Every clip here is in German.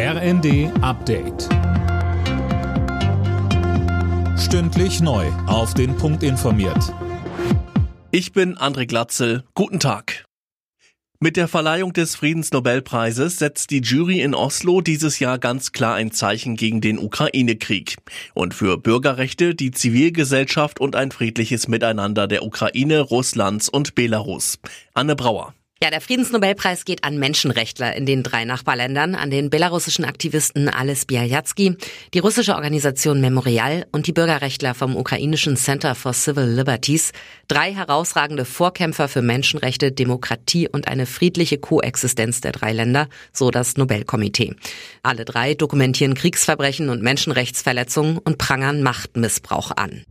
RND Update. Stündlich neu. Auf den Punkt informiert. Ich bin André Glatzel. Guten Tag. Mit der Verleihung des Friedensnobelpreises setzt die Jury in Oslo dieses Jahr ganz klar ein Zeichen gegen den Ukraine-Krieg und für Bürgerrechte, die Zivilgesellschaft und ein friedliches Miteinander der Ukraine, Russlands und Belarus. Anne Brauer. Ja, der Friedensnobelpreis geht an Menschenrechtler in den drei Nachbarländern, an den belarussischen Aktivisten Ales Bialyatsky, die russische Organisation Memorial und die Bürgerrechtler vom ukrainischen Center for Civil Liberties. Drei herausragende Vorkämpfer für Menschenrechte, Demokratie und eine friedliche Koexistenz der drei Länder, so das Nobelkomitee. Alle drei dokumentieren Kriegsverbrechen und Menschenrechtsverletzungen und prangern Machtmissbrauch an.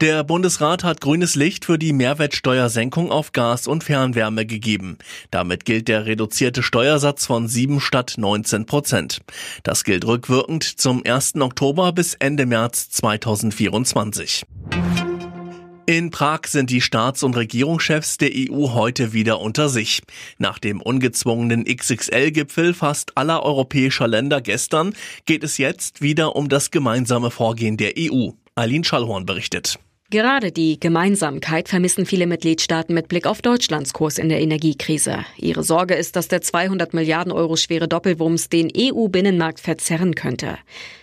Der Bundesrat hat grünes Licht für die Mehrwertsteuersenkung auf Gas und Fernwärme gegeben. Damit gilt der reduzierte Steuersatz von 7 statt 19 Prozent. Das gilt rückwirkend zum 1. Oktober bis Ende März 2024. In Prag sind die Staats- und Regierungschefs der EU heute wieder unter sich. Nach dem ungezwungenen XXL-Gipfel fast aller europäischer Länder gestern geht es jetzt wieder um das gemeinsame Vorgehen der EU. Eileen Schallhorn berichtet. Gerade die Gemeinsamkeit vermissen viele Mitgliedstaaten mit Blick auf Deutschlands Kurs in der Energiekrise. Ihre Sorge ist, dass der 200 Milliarden Euro schwere Doppelwumms den EU-Binnenmarkt verzerren könnte.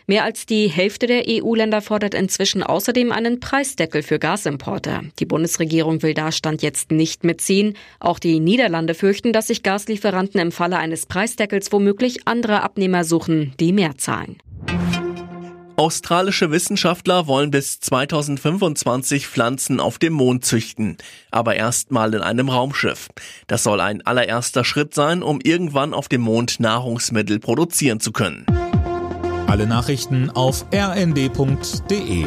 Mehr als die Hälfte der EU-Länder fordert inzwischen außerdem einen Preisdeckel für Gasimporte. Die Bundesregierung will da Stand jetzt nicht mitziehen. Auch die Niederlande fürchten, dass sich Gaslieferanten im Falle eines Preisdeckels womöglich andere Abnehmer suchen, die mehr zahlen. Australische Wissenschaftler wollen bis 2025 Pflanzen auf dem Mond züchten, aber erstmal in einem Raumschiff. Das soll ein allererster Schritt sein, um irgendwann auf dem Mond Nahrungsmittel produzieren zu können. Alle Nachrichten auf rnd.de